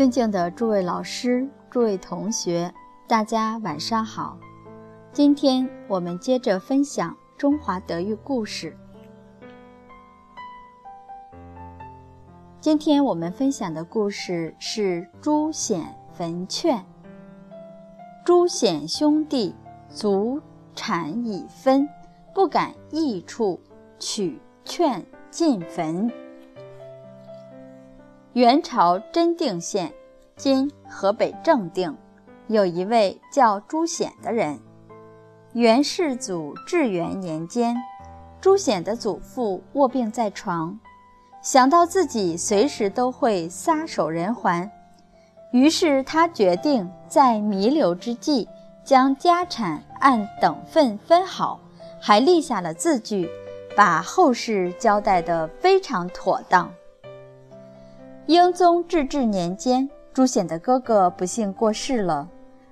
尊敬的诸位老师、诸位同学，大家晚上好。今天我们接着分享中华德育故事。今天我们分享的故事是朱显坟劝。朱显兄弟祖产已分，不敢异处，取劝进坟。元朝真定县（今河北正定）有一位叫朱显的人。元世祖至元年间，朱显的祖父卧病在床，想到自己随时都会撒手人寰，于是他决定在弥留之际，将家产按等份分好，还立下了字据，把后事交代得非常妥当。英宗至治年间，朱显的哥哥不幸过世了，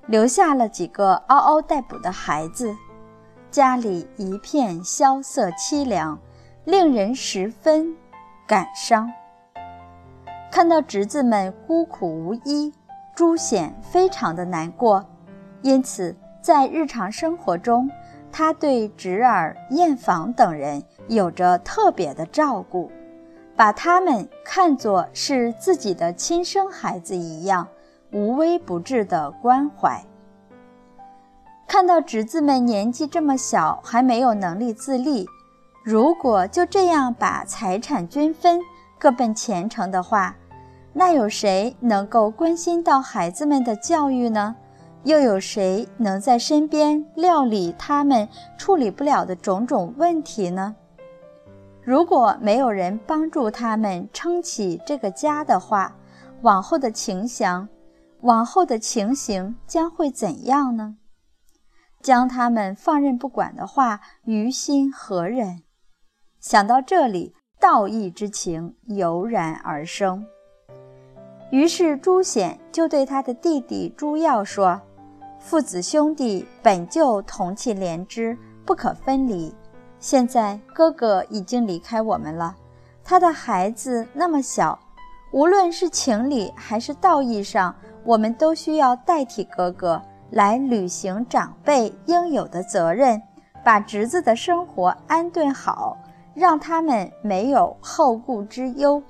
留下了几个嗷嗷待哺的孩子，家里一片萧瑟凄凉，令人十分感伤。看到侄子们孤苦无依，朱显非常的难过，因此在日常生活中，他对侄儿、燕房等人有着特别的照顾。把他们看作是自己的亲生孩子一样，无微不至的关怀。看到侄子们年纪这么小，还没有能力自立，如果就这样把财产均分，各奔前程的话，那有谁能够关心到孩子们的教育呢？又有谁能在身边料理他们处理不了的种种问题呢？如果没有人帮助他们撑起这个家的话，往后的情形，往后的情形将会怎样呢？将他们放任不管的话，于心何忍？想到这里，道义之情油然而生。于是朱显就对他的弟弟朱耀说：“父子兄弟本就同气连枝，不可分离。”现在哥哥已经离开我们了，他的孩子那么小，无论是情理还是道义上，我们都需要代替哥哥来履行长辈应有的责任，把侄子的生活安顿好，让他们没有后顾之忧。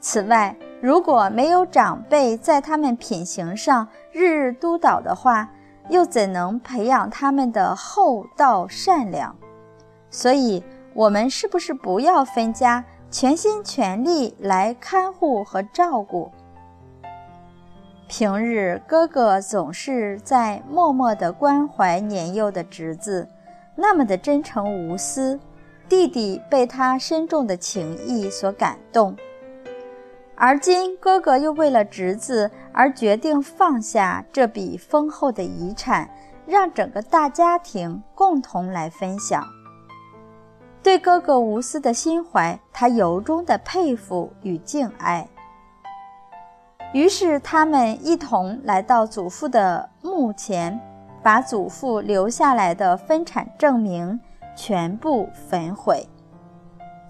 此外，如果没有长辈在他们品行上日日督导的话，又怎能培养他们的厚道善良？所以，我们是不是不要分家，全心全力来看护和照顾？平日哥哥总是在默默地关怀年幼的侄子，那么的真诚无私；弟弟被他深重的情谊所感动，而今哥哥又为了侄子而决定放下这笔丰厚的遗产，让整个大家庭共同来分享。对哥哥无私的心怀，他由衷的佩服与敬爱。于是，他们一同来到祖父的墓前，把祖父留下来的分产证明全部焚毁。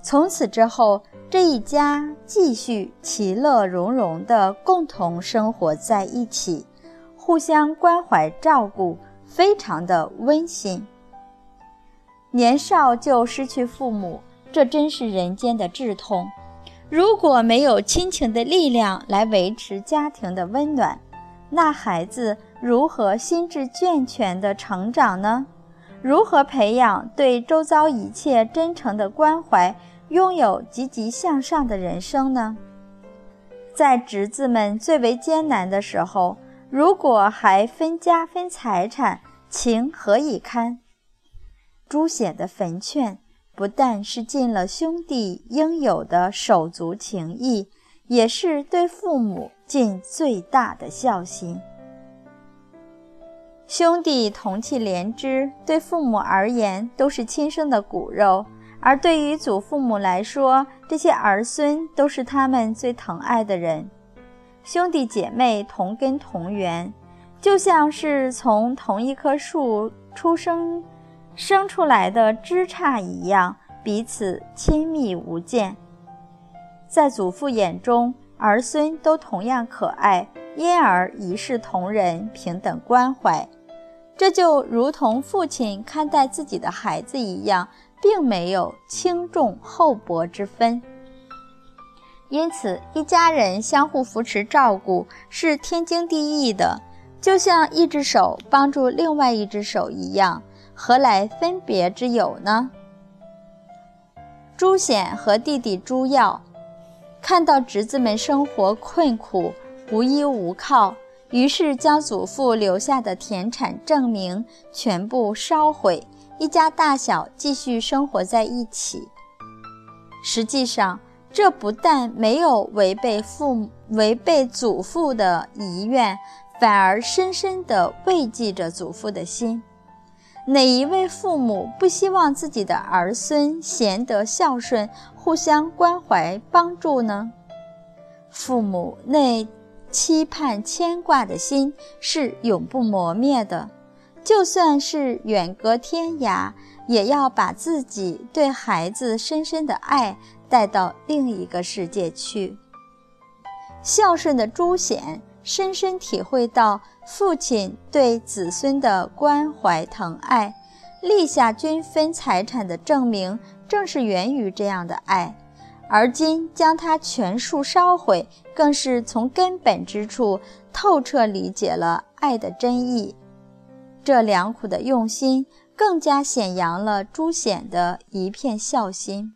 从此之后，这一家继续其乐融融的共同生活在一起，互相关怀照顾，非常的温馨。年少就失去父母，这真是人间的至痛。如果没有亲情的力量来维持家庭的温暖，那孩子如何心智健全的成长呢？如何培养对周遭一切真诚的关怀，拥有积极向上的人生呢？在侄子们最为艰难的时候，如果还分家分财产，情何以堪？朱显的坟劝，不但是尽了兄弟应有的手足情谊，也是对父母尽最大的孝心。兄弟同气连枝，对父母而言都是亲生的骨肉，而对于祖父母来说，这些儿孙都是他们最疼爱的人。兄弟姐妹同根同源，就像是从同一棵树出生。生出来的枝杈一样，彼此亲密无间。在祖父眼中，儿孙都同样可爱，因而一视同仁，平等关怀。这就如同父亲看待自己的孩子一样，并没有轻重厚薄之分。因此，一家人相互扶持照顾是天经地义的，就像一只手帮助另外一只手一样，何来分别之有呢？朱显和弟弟朱耀。看到侄子们生活困苦、无依无靠，于是将祖父留下的田产证明全部烧毁，一家大小继续生活在一起。实际上，这不但没有违背父、违背祖父的遗愿，反而深深地慰藉着祖父的心。哪一位父母不希望自己的儿孙贤德孝顺、互相关怀帮助呢？父母那期盼牵挂的心是永不磨灭的，就算是远隔天涯，也要把自己对孩子深深的爱带到另一个世界去。孝顺的朱显。深深体会到父亲对子孙的关怀疼爱，立下均分财产的证明，正是源于这样的爱。而今将它全数烧毁，更是从根本之处透彻理解了爱的真意。这良苦的用心，更加显扬了朱显的一片孝心。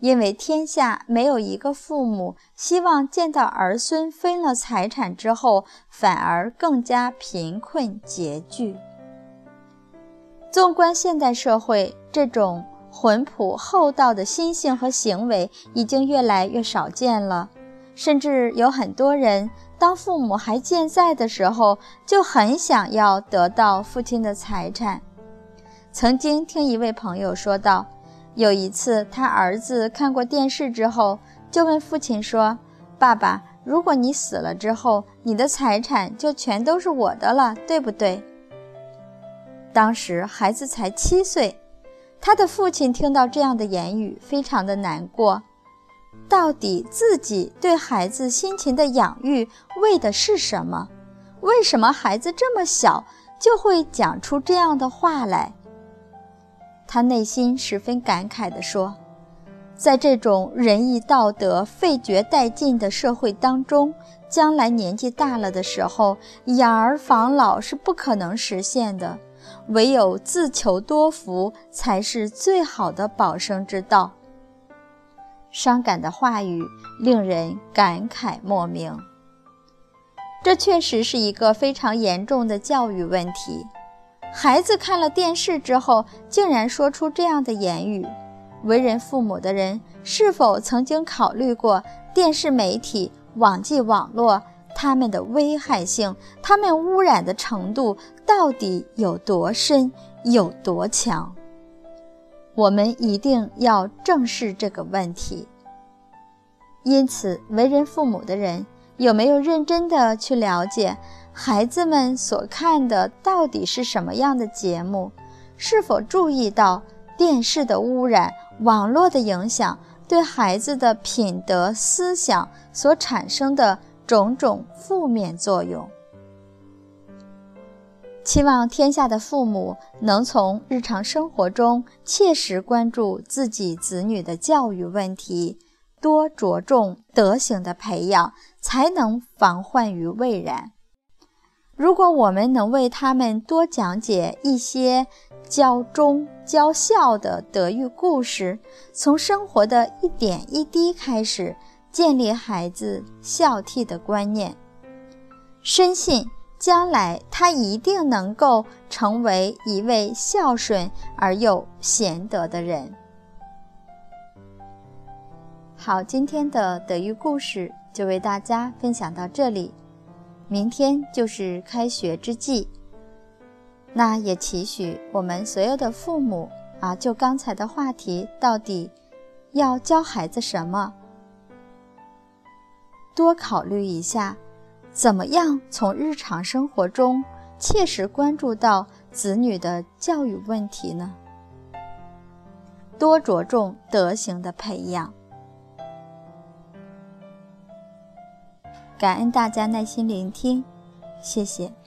因为天下没有一个父母希望见到儿孙分了财产之后，反而更加贫困拮据。纵观现代社会，这种浑朴厚道的心性和行为已经越来越少见了。甚至有很多人，当父母还健在的时候，就很想要得到父亲的财产。曾经听一位朋友说道。有一次，他儿子看过电视之后，就问父亲说：“爸爸，如果你死了之后，你的财产就全都是我的了，对不对？”当时孩子才七岁，他的父亲听到这样的言语，非常的难过。到底自己对孩子辛勤的养育为的是什么？为什么孩子这么小就会讲出这样的话来？他内心十分感慨地说：“在这种仁义道德废绝殆尽的社会当中，将来年纪大了的时候，养儿防老是不可能实现的，唯有自求多福才是最好的保生之道。”伤感的话语令人感慨莫名。这确实是一个非常严重的教育问题。孩子看了电视之后，竟然说出这样的言语。为人父母的人，是否曾经考虑过电视媒体、网际网络它们的危害性？它们污染的程度到底有多深、有多强？我们一定要正视这个问题。因此，为人父母的人有没有认真的去了解？孩子们所看的到底是什么样的节目？是否注意到电视的污染、网络的影响对孩子的品德思想所产生的种种负面作用？期望天下的父母能从日常生活中切实关注自己子女的教育问题，多着重德行的培养，才能防患于未然。如果我们能为他们多讲解一些教忠教孝的德育故事，从生活的一点一滴开始，建立孩子孝悌的观念，深信将来他一定能够成为一位孝顺而又贤德的人。好，今天的德育故事就为大家分享到这里。明天就是开学之际，那也期许我们所有的父母啊，就刚才的话题，到底要教孩子什么？多考虑一下，怎么样从日常生活中切实关注到子女的教育问题呢？多着重德行的培养。感恩大家耐心聆听，谢谢。